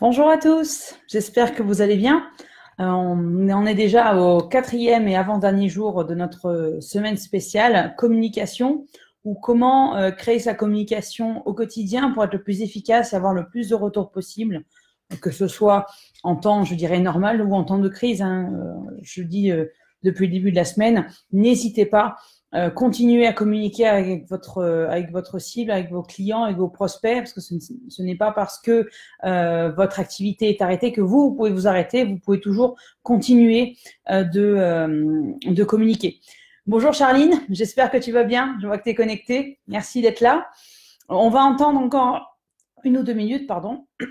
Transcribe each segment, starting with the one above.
Bonjour à tous, j'espère que vous allez bien. Euh, on est déjà au quatrième et avant-dernier jour de notre semaine spéciale communication ou comment euh, créer sa communication au quotidien pour être le plus efficace et avoir le plus de retours possible, que ce soit en temps, je dirais, normal ou en temps de crise. Hein. Euh, je dis depuis le début de la semaine, n'hésitez pas euh, continuez à communiquer avec votre euh, avec votre cible, avec vos clients, avec vos prospects, parce que ce, n'est pas parce que euh, votre activité est arrêtée que vous, vous pouvez vous arrêter. Vous pouvez toujours continuer de de communiquer. Bonjour Charline, j'espère que tu vas bien. Je vois que tu es connectée. Merci d'être là. On va entendre encore une ou deux minutes, pardon.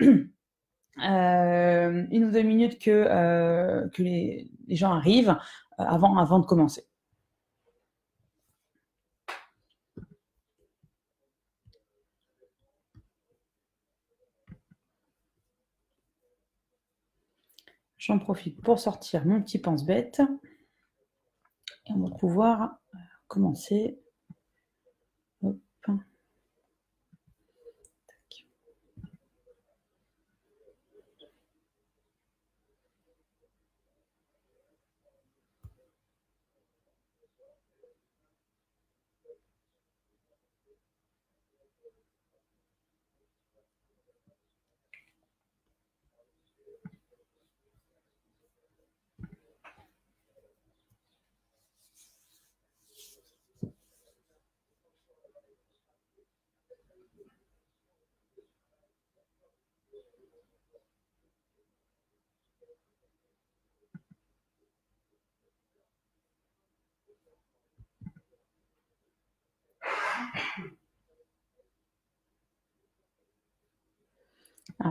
une ou deux minutes que, que les, les gens arrivent avant, avant de commencer. J'en profite pour sortir mon petit pense-bête. Et on va pouvoir commencer.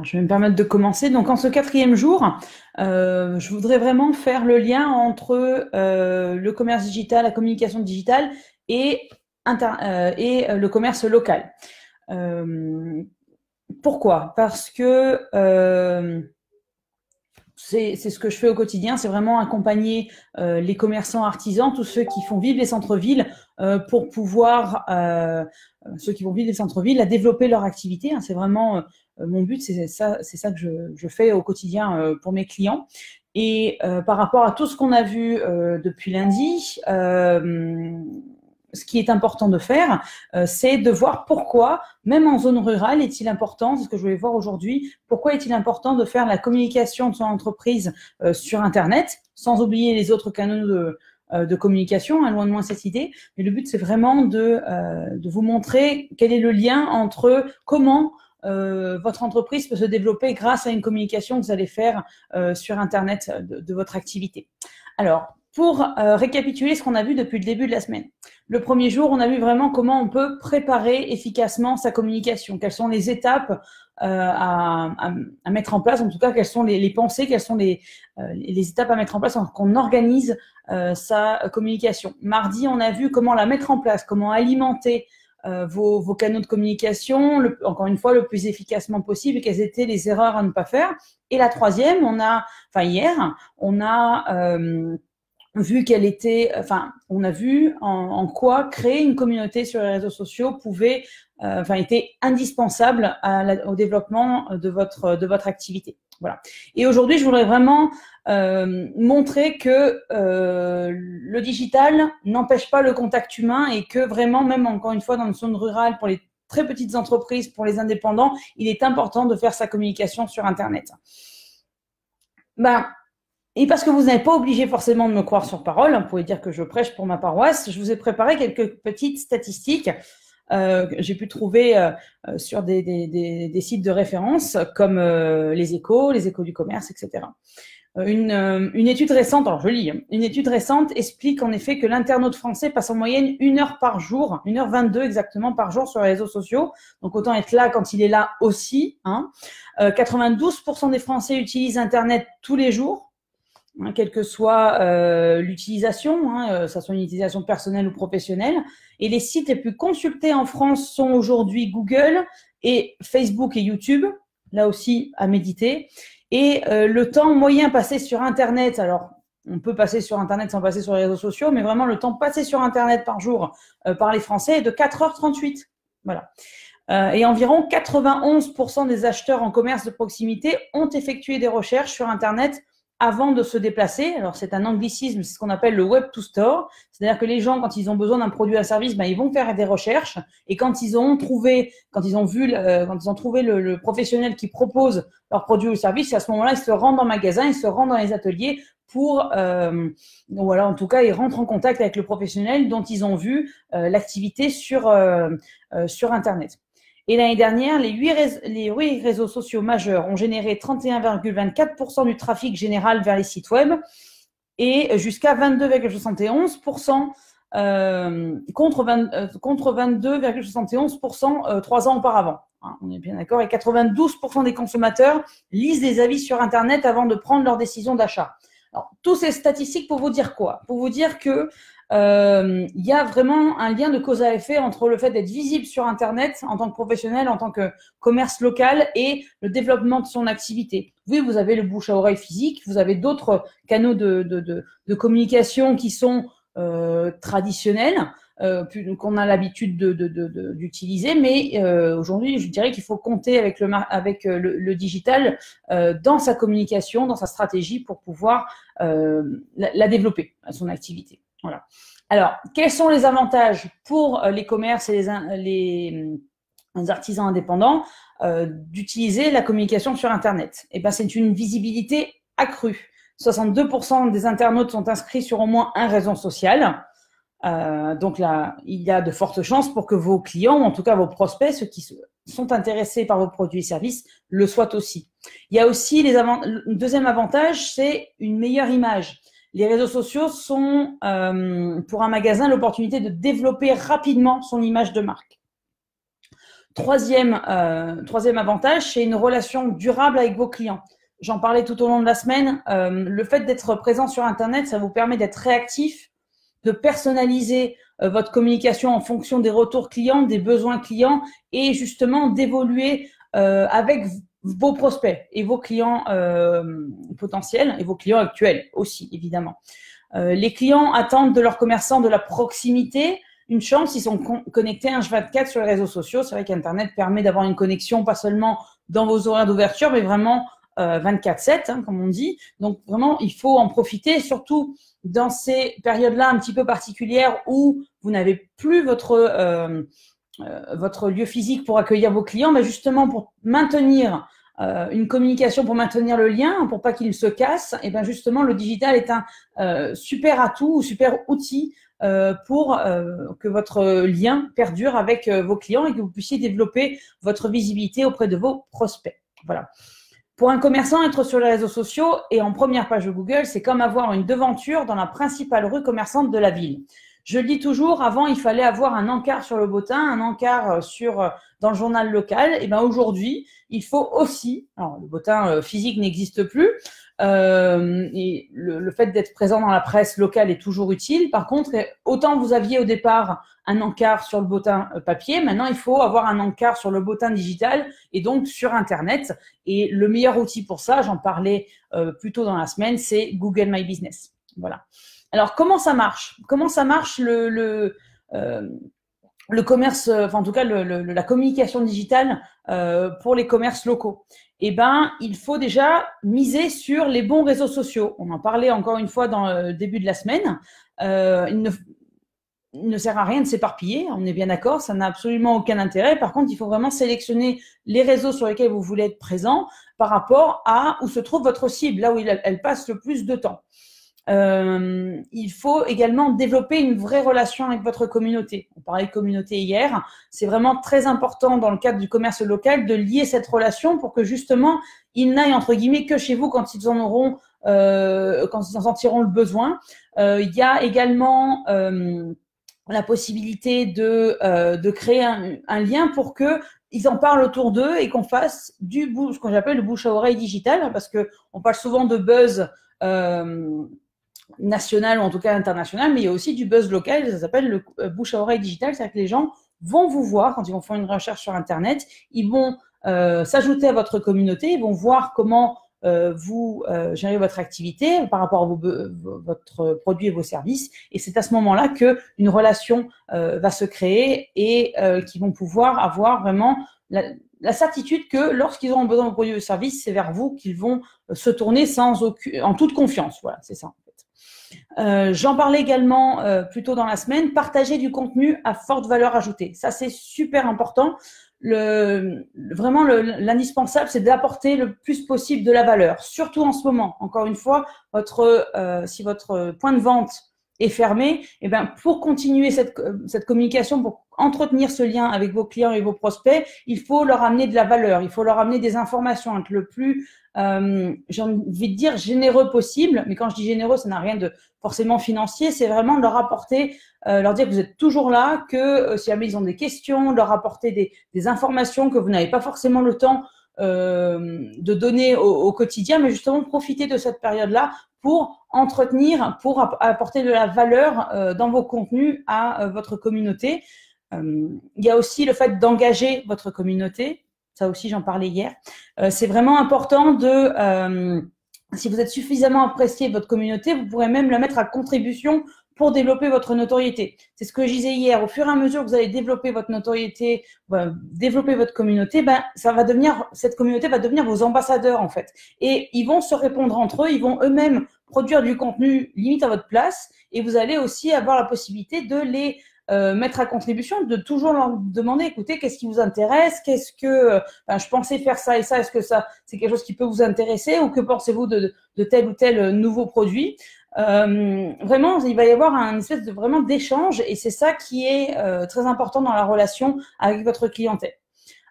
Je vais me permettre de commencer. Donc, en ce quatrième jour, euh, je voudrais vraiment faire le lien entre euh, le commerce digital, la communication digitale et, euh, et le commerce local. pourquoi? Parce que c'est ce que je fais au quotidien, c'est vraiment accompagner les commerçants artisans, tous ceux qui font vivre les centres-villes pour pouvoir, ceux qui vont vivre les centres-villes, à développer leur activité. Hein. c'est vraiment euh, mon but, c'est ça, ça que je, fais au quotidien euh, pour mes clients. Et euh, par rapport à tout ce qu'on a vu depuis lundi, ce qui est important de faire, c'est de voir pourquoi, même en zone rurale, est-il important, c'est ce que je vais voir aujourd'hui, pourquoi est-il important de faire la communication de son entreprise sur Internet, sans oublier les autres canaux de, de communication, hein, loin de moins cette idée. Mais le but, c'est vraiment de, de vous montrer quel est le lien entre comment euh, votre entreprise peut se développer grâce à une communication que vous allez faire euh, sur Internet de, votre activité. Alors, pour euh, récapituler ce qu'on a vu depuis le début de la semaine. Le premier jour, on a vu vraiment comment on peut préparer efficacement sa communication, quelles sont les étapes à, mettre en place, en tout cas, quelles sont les, pensées, quelles sont les, les, étapes à mettre en place quand on organise sa communication. Mardi, on a vu comment la mettre en place, comment alimenter euh, vos, vos, canaux de communication, le, encore une fois, le plus efficacement possible, quelles étaient les erreurs à ne pas faire. Et la troisième, on a, enfin hier, on a euh, vu qu'elle était, enfin, on a vu en, quoi créer une communauté sur les réseaux sociaux pouvait, euh, enfin, était indispensable au développement de votre de votre activité. Voilà. Et aujourd'hui, je voudrais vraiment euh, montrer que euh, le digital n'empêche pas le contact humain et que vraiment, même encore une fois, dans une zone rurale, pour les très petites entreprises, pour les indépendants, il est important de faire sa communication sur Internet. Ben, et parce que vous n'êtes pas obligé forcément de me croire sur parole, hein, vous pouvez dire que je prêche pour ma paroisse, je vous ai préparé quelques petites statistiques euh, j'ai pu trouver euh, euh, sur des, des, des, sites de référence comme les échos, les échos du commerce, etc. Une, une, étude récente, alors je lis, hein, une étude récente explique en effet que l'internaute français passe en moyenne une heure par jour, une heure 22 exactement par jour sur les réseaux sociaux. Donc autant être là quand il est là aussi. Hein. 92% des Français utilisent Internet tous les jours. Quelle que soit euh, l'utilisation, hein, euh, ça soit une utilisation personnelle ou professionnelle. Et les sites les plus consultés en France sont aujourd'hui Google et Facebook et YouTube, là aussi à méditer. Et euh, le temps moyen passé sur Internet, alors on peut passer sur Internet sans passer sur les réseaux sociaux, mais vraiment le temps passé sur Internet par jour par les Français est de 4h38. Voilà. et environ 91% des acheteurs en commerce de proximité ont effectué des recherches sur Internet avant de se déplacer. Alors c'est un anglicisme, c'est ce qu'on appelle le web to store. C'est-à-dire que les gens, quand ils ont besoin d'un produit ou un service, ben, ils vont faire des recherches. Et quand ils ont trouvé, quand ils ont vu, euh, quand ils ont trouvé le, le, professionnel qui propose leur produit ou service, à ce moment-là, ils se rendent en magasin, ils se rendent dans les ateliers pour, euh, voilà, en tout cas, ils rentrent en contact avec le professionnel dont ils ont vu euh, l'activité sur euh, euh sur Internet. Et l'année dernière, les huit, réseaux sociaux majeurs ont généré 31,24% du trafic général vers les sites web et jusqu'à 22,71% euh, contre, euh, contre 22,71% euh, trois ans auparavant. Hein, on est bien d'accord. Et 92% des consommateurs lisent des avis sur Internet avant de prendre leur décision d'achat. Alors, tous ces statistiques pour vous dire quoi? Pour vous dire que euh, il y a vraiment un lien de cause à effet entre le fait d'être visible sur Internet en tant que professionnel, en tant que commerce local et le développement de son activité. Oui, vous avez le bouche à oreille physique, vous avez d'autres canaux de, de, de, de, communication qui sont euh, traditionnels. Euh, qu'on a l'habitude d'utiliser, mais euh, aujourd'hui, je dirais qu'il faut compter avec le, avec euh, le, le digital euh, dans sa communication, dans sa stratégie pour pouvoir euh, la, développer, son activité. Alors, quels sont les avantages pour euh, les commerces et les, les, artisans indépendants euh, d'utiliser la communication sur Internet? Eh ben, c'est une visibilité accrue. 62% des internautes sont inscrits sur au moins un réseau social. Euh, donc il y a de fortes chances pour que vos clients, en tout cas vos prospects, ceux qui sont intéressés par vos produits et services, le soient aussi. Il y a aussi les le deuxième avantage, c'est une meilleure image les réseaux sociaux sont euh, pour un magasin l'opportunité de développer rapidement son image de marque. Troisième, euh, troisième avantage, c'est une relation durable avec vos clients. J'en parlais tout au long de la semaine. Euh, le fait d'être présent sur Internet, ça vous permet d'être réactif, de personnaliser votre communication en fonction des retours clients, des besoins clients et justement d'évoluer avec vos prospects et vos clients euh, potentiels et vos clients actuels aussi, évidemment. Euh, les clients attendent de leurs commerçants de la proximité. Une chance, ils sont con connectés un 24 sur les réseaux sociaux. C'est vrai qu'Internet permet d'avoir une connexion pas seulement dans vos horaires d'ouverture, mais vraiment euh, 24-7, hein, comme on dit. Donc vraiment, il faut en profiter, surtout dans ces périodes-là un petit peu particulières où vous n'avez plus votre euh, votre lieu physique pour accueillir vos clients, mais justement pour maintenir euh, une communication, pour maintenir le lien, pour pas qu'il se casse, et bien justement le digital est un euh, super atout ou super outil euh, pour euh, que votre lien perdure avec vos clients et que vous puissiez développer votre visibilité auprès de vos prospects. Voilà. Pour un commerçant, être sur les réseaux sociaux et en première page de Google, c'est comme avoir une devanture dans la principale rue commerçante de la ville. Je le dis toujours, avant, il fallait avoir un encart sur le bottin, un encart euh, sur, euh, dans le journal local. Et ben aujourd'hui, il faut aussi, le bottin euh, physique n'existe plus, euh, le, le fait d'être présent dans la presse locale est toujours utile. Par contre, autant vous aviez au départ un encart sur le bottin papier, maintenant il faut avoir un encart sur le bottin digital et donc sur Internet. Et le meilleur outil pour ça, j'en parlais euh, plus tôt dans la semaine, c'est Google My Business. Voilà. Alors, comment ça marche? Comment ça marche le, euh, commerce, enfin en tout cas la communication digitale euh, pour les commerces locaux? Eh ben, il faut déjà miser sur les bons réseaux sociaux. On en parlait encore une fois dans le début de la semaine. Euh, il, ne, sert à rien de s'éparpiller, on est bien d'accord, ça n'a absolument aucun intérêt. Par contre, il faut vraiment sélectionner les réseaux sur lesquels vous voulez être présent par rapport à où se trouve votre cible, là où elle passe le plus de temps. Euh, il faut également développer une vraie relation avec votre communauté. On parlait de communauté hier. C'est vraiment très important dans le cadre du commerce local de lier cette relation pour que justement ils n'aillent entre guillemets que chez vous quand ils en auront, euh, quand ils en sentiront le besoin. Euh, il y a également euh, la possibilité de, euh, de créer un, lien pour que ils en parlent autour d'eux et qu'on fasse du bouche, ce qu'on appelle le bouche à oreille digital, parce que on parle souvent de buzz. Euh, national ou en tout cas international, mais il y a aussi du buzz local, ça s'appelle le euh, bouche à oreille digital, c'est-à-dire que les gens vont vous voir quand ils vont faire une recherche sur Internet, ils vont euh, s'ajouter à votre communauté, ils vont voir comment euh, vous euh, gérez votre activité par rapport à vos, votre produit et vos services. Et c'est à ce moment-là que une relation euh, va se créer et qui vont pouvoir avoir vraiment la, la certitude que lorsqu'ils auront besoin de produits ou services, c'est vers vous qu'ils vont se tourner sans aucune, en toute confiance. Voilà, c'est ça. Euh, J'en parlais également euh, plus tôt dans la semaine, partager du contenu à forte valeur ajoutée. Ça, c'est super important. Vraiment, l'indispensable, c'est d'apporter le plus possible de la valeur, surtout en ce moment. Encore une fois, euh, si votre point de vente est fermé, eh ben, pour continuer cette, cette communication, pour entretenir ce lien avec vos clients et vos prospects, il faut leur amener de la valeur, il faut leur amener des informations, être le plus, euh, j'ai envie de dire, généreux possible. Mais quand je dis généreux, ça n'a rien de forcément financier, c'est vraiment leur apporter, euh, leur dire que vous êtes toujours là, que euh, si jamais ils ont des questions, leur apporter des, informations que vous n'avez pas forcément le temps euh, de donner au, au, quotidien, mais justement profiter de cette période-là pour entretenir, pour apporter de la valeur euh, dans vos contenus à euh, votre communauté. il y a aussi le fait d'engager votre communauté. Ça aussi, j'en parlais hier. C'est vraiment important de si vous êtes suffisamment apprécié de votre communauté, vous pourrez même la mettre à contribution pour développer votre notoriété. C'est ce que je disais hier. Au fur et à mesure que vous allez développer votre notoriété, développer votre communauté, ben ça va devenir cette communauté va devenir vos ambassadeurs en fait. Et ils vont se répondre entre eux, ils vont eux-mêmes produire du contenu limite à votre place, et vous allez aussi avoir la possibilité de les euh, mettre à contribution, de toujours leur demander, écoutez, qu'est-ce qui vous intéresse, qu'est-ce que, ben, je pensais faire ça et ça, est-ce que ça, c'est quelque chose qui peut vous intéresser, ou que pensez-vous de, de tel ou tel nouveau produit? Euh, vraiment, il va y avoir un espèce de vraiment d'échange et c'est ça qui est euh, très important dans la relation avec votre clientèle.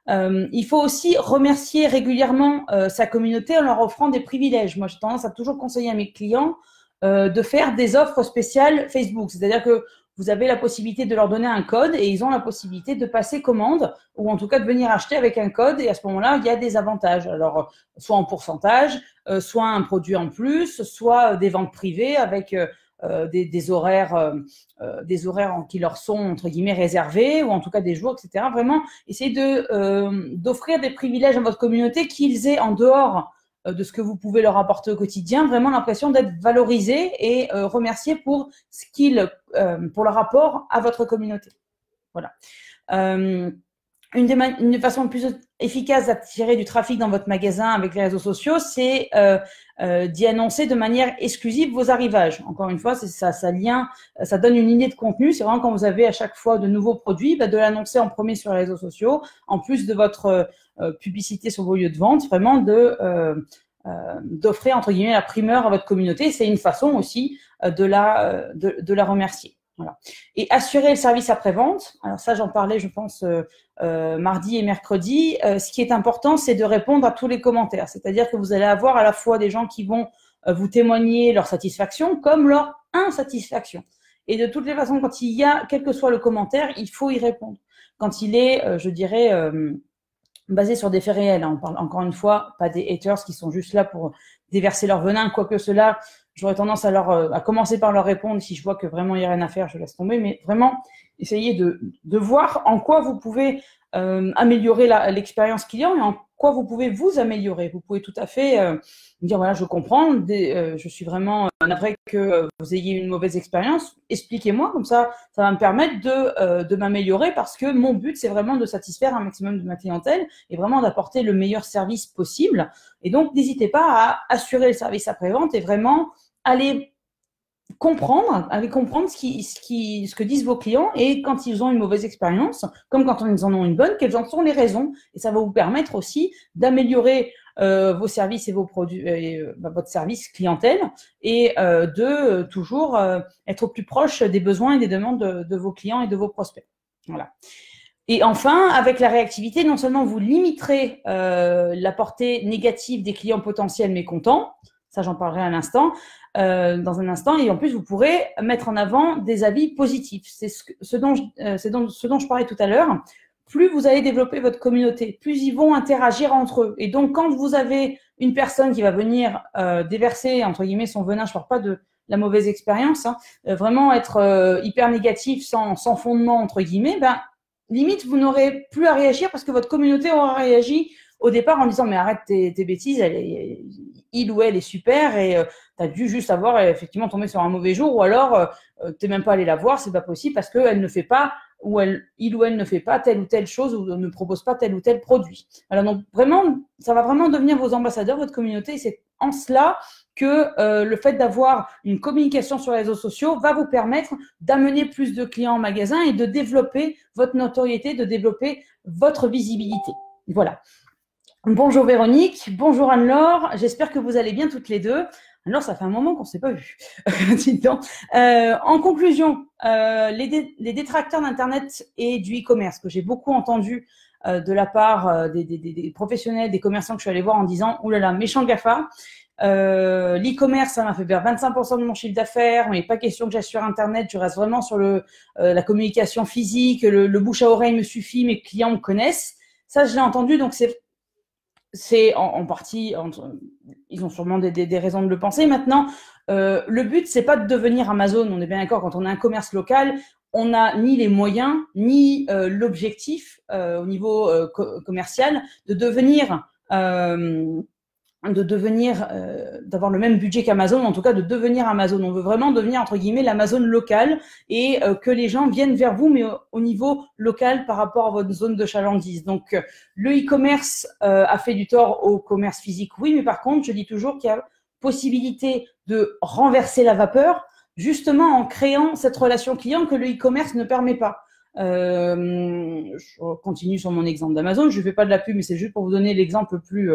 Euh, il faut aussi remercier régulièrement euh, sa communauté en leur offrant des privilèges. Moi, j'ai tendance à toujours conseiller à mes clients euh, de faire des offres spéciales Facebook. C'est-à-dire que vous avez la possibilité de leur donner un code et ils ont la possibilité de passer commande ou en tout cas de venir acheter avec un code et à ce moment-là, il y a des avantages. Alors, soit en pourcentage, euh, soit un produit en plus, soit des ventes privées avec euh, des, des, horaires, euh, des horaires qui leur sont entre guillemets réservés ou en tout cas des jours, etc. Vraiment, essayez de d'offrir des privilèges à votre communauté qu'ils aient en dehors euh, de ce que vous pouvez leur apporter au quotidien, vraiment l'impression d'être valorisé et euh, remercié pour ce qu'ils, euh, pour le rapport à votre communauté. Voilà. Une des une façons plus efficaces d'attirer du trafic dans votre magasin avec les réseaux sociaux, c'est d'y annoncer de manière exclusive vos arrivages. Encore une fois, ça, ça lien, ça donne une lignée de contenu. C'est vraiment quand vous avez à chaque fois de nouveaux produits, bah, de l'annoncer en premier sur les réseaux sociaux, en plus de votre euh, publicité sur vos lieux de vente, vraiment de euh, euh, d'offrir entre guillemets la primeur à votre communauté. C'est une façon aussi de la de la remercier. Voilà. Et assurer le service après-vente. Alors ça, j'en parlais, je pense, euh, mardi et mercredi. Euh, ce qui est important, c'est de répondre à tous les commentaires. C'est-à-dire que vous allez avoir à la fois des gens qui vont vous témoigner leur satisfaction comme leur insatisfaction. Et de toutes les façons, quand il y a, quel que soit le commentaire, il faut y répondre. Quand il est, je dirais, basé sur des faits réels. Hein. On parle encore une fois pas des haters qui sont juste là pour déverser leur venin, quoique cela, j'aurais tendance à leur euh, à commencer par leur répondre. Si je vois que vraiment il n'y a rien à faire, je laisse tomber. Mais vraiment, essayez de, de voir en quoi vous pouvez euh, améliorer l'expérience client et en quoi vous pouvez vous améliorer. Vous pouvez tout à fait euh, dire voilà, je comprends, euh, je suis vraiment navré que vous ayez une mauvaise expérience. Expliquez-moi, comme ça, ça va me permettre de, de m'améliorer parce que mon but, c'est vraiment de satisfaire un maximum de ma clientèle et vraiment d'apporter le meilleur service possible. Et donc, n'hésitez pas à assurer le service après-vente et vraiment aller comprendre, comprendre ce, que disent vos clients et quand ils ont une mauvaise expérience, comme quand ils en ont une bonne, quelles en sont les raisons. Et ça va vous permettre aussi d'améliorer euh, vos services et vos produits, euh, bah, votre service clientèle et euh, de toujours euh, être au plus proche des besoins et des demandes de, vos clients et de vos prospects. Voilà. Et enfin, avec la réactivité, non seulement vous limiterez euh, la portée négative des clients potentiels mécontents, ça j'en parlerai à l'instant, euh, dans un instant. Et en plus, vous pourrez mettre en avant des avis positifs. C'est ce, ce, dont je, euh, ce dont je parlais tout à l'heure. Plus vous allez développer votre communauté, plus ils vont interagir entre eux. Et donc, quand vous avez une personne qui va venir euh, déverser, entre guillemets, son venin, je parle pas de la mauvaise expérience, hein, euh, vraiment être euh, hyper négatif, sans, sans fondement, entre guillemets, ben, limite, vous n'aurez plus à réagir parce que votre communauté aura réagi au départ en disant mais arrête tes, tes bêtises, il ou elle est super et tu as dû juste avoir effectivement tombé sur un mauvais jour ou alors tu n'es même pas allé la voir, c'est pas possible parce qu'elle ne fait pas ou elle, il ou elle ne fait pas telle ou telle chose ou ne propose pas tel ou tel produit. Alors donc vraiment, ça va vraiment devenir vos ambassadeurs, votre communauté. C'est en cela que euh, le fait d'avoir une communication sur les réseaux sociaux va vous permettre d'amener plus de clients en magasin et de développer votre notoriété, de développer votre visibilité. Voilà. Bonjour Véronique, bonjour Anne-Laure, j'espère que vous allez bien toutes les deux. Alors, ça fait un moment qu'on ne s'est pas vu. euh, en conclusion, euh, les, détracteurs d'Internet et du e-commerce que j'ai beaucoup entendu euh, de la part des, professionnels, des commerçants que je suis allée voir en disant « Ouh là là, méchant GAFA L'e-commerce, ça m'a fait perdre 25% de mon chiffre d'affaires, mais pas question que j'aille sur Internet, je reste vraiment sur le, la communication physique, le, le bouche à oreille me suffit, mes clients me connaissent. » Ça, je l'ai entendu, donc c'est c'est en, partie, ils ont sûrement des, raisons de le penser. Maintenant, euh, le but, c'est pas de devenir Amazon. On est bien d'accord. Quand on a un commerce local, on n'a ni les moyens ni euh, l'objectif euh, au niveau commercial de devenir de devenir, euh, d'avoir le même budget qu'Amazon, en tout cas de devenir Amazon. On veut vraiment devenir entre guillemets l'Amazon local et euh, que les gens viennent vers vous, mais au, niveau local par rapport à votre zone de chalandise. Donc euh, le e-commerce a fait du tort au commerce physique, oui, mais par contre, je dis toujours qu'il y a possibilité de renverser la vapeur, justement en créant cette relation client que le e-commerce ne permet pas. je continue sur mon exemple d'Amazon. Je ne fais pas de la pub, mais c'est juste pour vous donner l'exemple plus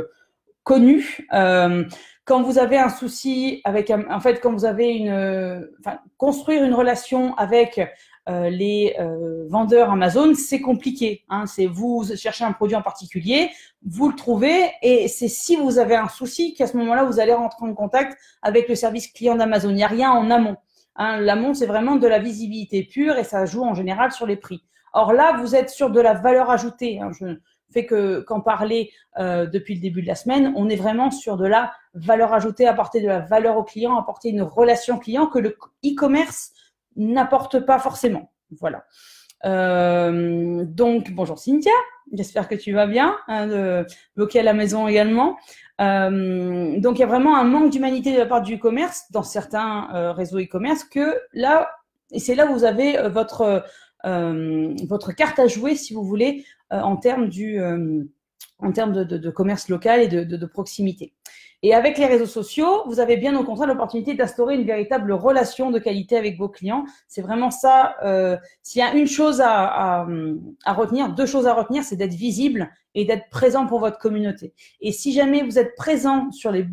connu. Euh, quand vous avez un souci avec, en fait, quand vous avez une, construire une relation avec euh, les euh, vendeurs Amazon, c'est compliqué. Hein, c'est vous cherchez un produit en particulier, vous le trouvez, et c'est si vous avez un souci qu'à ce moment-là, vous allez rentrer en contact avec le service client d'Amazon. Il n'y a rien en amont. Hein, L'amont, c'est vraiment de la visibilité pure et ça joue en général sur les prix. Or là, vous êtes sur de la valeur ajoutée. Hein, fait que qu'en parler euh, depuis le début de la semaine, on est vraiment sur de la valeur ajoutée, apporter de la valeur au client, apporter une relation client que le e-commerce n'apporte pas forcément. Voilà. Euh, donc bonjour Cynthia, j'espère que tu vas bien, hein, de bloquer à la maison également. Euh, donc il y a vraiment un manque d'humanité de la part du e-commerce dans certains réseaux e-commerce que là, et c'est là où vous avez votre votre carte à jouer, si vous voulez, en termes du euh, en termes de, commerce local et de, proximité. Et avec les réseaux sociaux, vous avez bien au contraire l'opportunité d'instaurer une véritable relation de qualité avec vos clients. C'est vraiment ça. Euh, S'il y a une chose à, à, à, retenir, deux choses à retenir, c'est d'être visible et d'être présent pour votre communauté. Et si jamais vous êtes présent sur les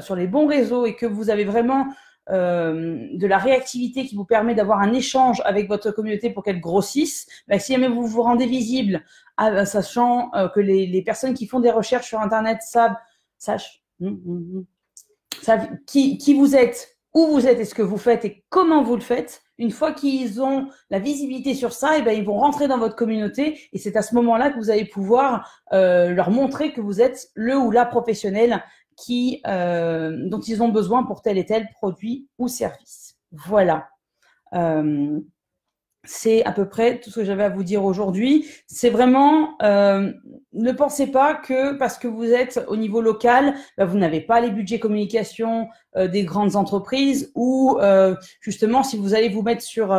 sur les bons réseaux et que vous avez vraiment euh, de la réactivité qui vous permet d'avoir un échange avec votre communauté pour qu'elle grossisse, ben, si jamais vous vous rendez visible, ah, sachant euh, que les, personnes qui font des recherches sur Internet hum, hum, hum, savent qui, qui vous êtes, où vous êtes et ce que vous faites et comment vous le faites, une fois qu'ils ont la visibilité sur ça, et ben ils vont rentrer dans votre communauté et c'est à ce moment-là que vous allez pouvoir euh, leur montrer que vous êtes le ou la professionnel euh, dont ils ont besoin pour tel et tel produit ou service. Voilà. Euh, c'est à peu près tout ce que j'avais à vous dire aujourd'hui. C'est vraiment, euh, ne pensez pas que parce que vous êtes au niveau local, bah, vous n'avez pas les budgets communication des grandes entreprises ou justement si vous allez vous mettre sur,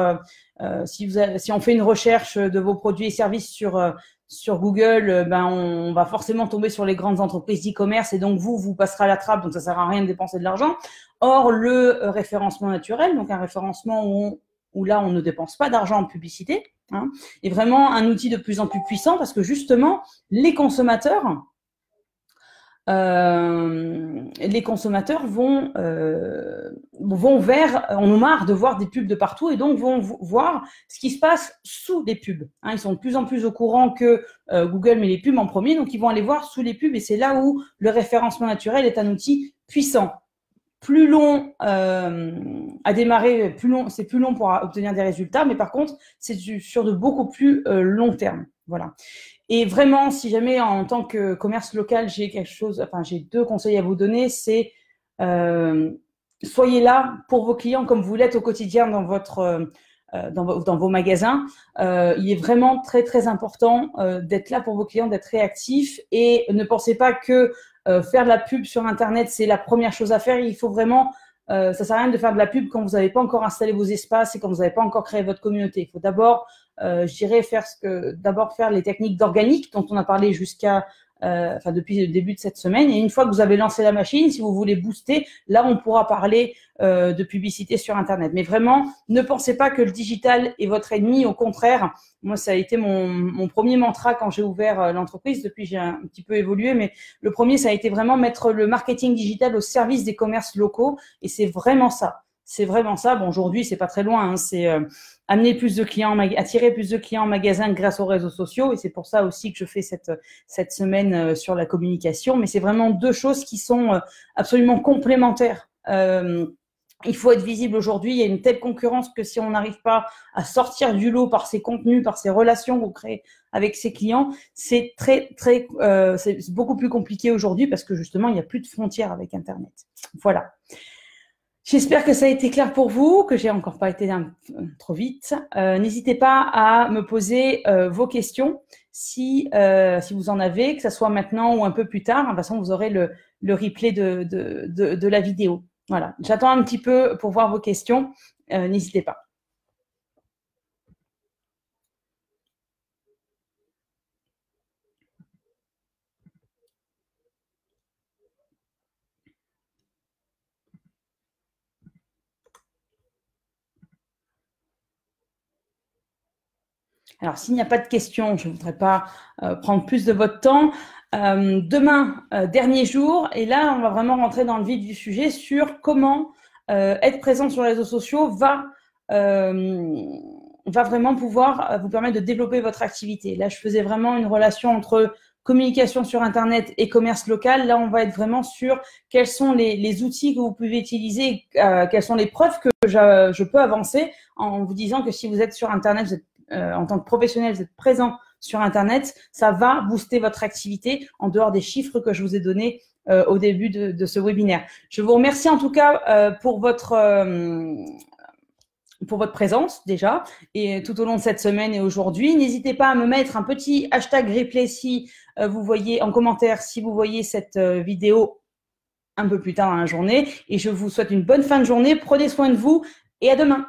si on fait une recherche de vos produits et services sur sur Google, euh, ben on va forcément tomber sur les grandes entreprises d'e-commerce et donc vous, vous passerez à la trappe, donc ça sert à rien de dépenser de l'argent. Or, le euh, référencement naturel, donc un référencement où, où là, on ne dépense pas d'argent en publicité, hein, est vraiment un outil de plus en plus puissant parce que justement, les consommateurs, euh, les consommateurs vont euh, vont vers, on a marre de voir des pubs de partout et donc vont voir ce qui se passe sous les pubs. Hein, ils sont de plus en plus au courant que euh, Google met les pubs en premier, donc ils vont aller voir sous les pubs et c'est là où le référencement naturel est un outil puissant. Plus long à démarrer, plus long, c'est plus long pour obtenir des résultats, mais par contre, c'est sur de beaucoup plus long terme. Voilà. Et vraiment, si jamais en tant que commerce local, j'ai quelque chose, enfin j'ai deux conseils à vous donner, c'est euh, soyez là pour vos clients comme vous l'êtes au quotidien dans votre euh, vos, dans, vos magasins. Euh, il est vraiment très très important euh, d'être là pour vos clients, d'être réactif et ne pensez pas que faire de la pub sur Internet, c'est la première chose à faire. Il faut vraiment euh, ça sert à rien de faire de la pub quand vous n'avez pas encore installé vos espaces et quand vous n'avez pas encore créé votre communauté. Il faut d'abord, euh, je dirais, faire ce que, d'abord faire les techniques d'organique dont on a parlé jusqu'à euh, enfin depuis le début de cette semaine. Et une fois que vous avez lancé la machine, si vous voulez booster, là on pourra parler euh, de publicité sur Internet. Mais vraiment, ne pensez pas que le digital est votre ennemi. Au contraire, moi ça a été mon, mon premier mantra quand j'ai ouvert euh, l'entreprise. Depuis j'ai un petit peu évolué, mais le premier ça a été vraiment mettre le marketing digital au service des commerces locaux. Et c'est vraiment ça. C'est vraiment ça. Bon, aujourd'hui, c'est pas très loin. Hein. C'est euh, amener plus de clients, attirer plus de clients en magasin grâce aux réseaux sociaux. Et c'est pour ça aussi que je fais cette, cette semaine euh, sur la communication. Mais c'est vraiment deux choses qui sont euh, absolument complémentaires. Il faut être visible aujourd'hui. Il y a une telle concurrence que si on n'arrive pas à sortir du lot par ses contenus, par ses relations qu'on crée avec ses clients, c'est très, très, c'est beaucoup plus compliqué aujourd'hui parce que justement, il n'y a plus de frontières avec Internet. Voilà. J'espère que ça a été clair pour vous, que j'ai encore pas été un, trop vite. Euh, N'hésitez pas à me poser euh, vos questions si, euh, si vous en avez, que ce soit maintenant ou un peu plus tard. De toute façon, vous aurez le, le replay de, de, de, de la vidéo. Voilà. J'attends un petit peu pour voir vos questions. Euh, N'hésitez pas. Alors, s'il n'y a pas de questions, je ne voudrais pas euh, prendre plus de votre temps. Euh, demain, euh, dernier jour, et là, on va vraiment rentrer dans le vif du sujet sur comment euh, être présent sur les réseaux sociaux va, euh, va vraiment pouvoir vous permettre de développer votre activité. Là, je faisais vraiment une relation entre communication sur Internet et commerce local. Là, on va être vraiment sur quels sont les, les outils que vous pouvez utiliser, quelles sont les preuves que je, je, peux avancer en vous disant que si vous êtes sur Internet, vous êtes euh, en tant que professionnel, vous êtes présent sur Internet, ça va booster votre activité en dehors des chiffres que je vous ai donnés euh, au début de, ce webinaire. Je vous remercie en tout cas euh, pour votre pour votre présence déjà et tout au long de cette semaine et aujourd'hui. N'hésitez pas à me mettre un petit hashtag replay si vous voyez en commentaire si vous voyez cette vidéo un peu plus tard dans la journée. Et je vous souhaite une bonne fin de journée. Prenez soin de vous et à demain.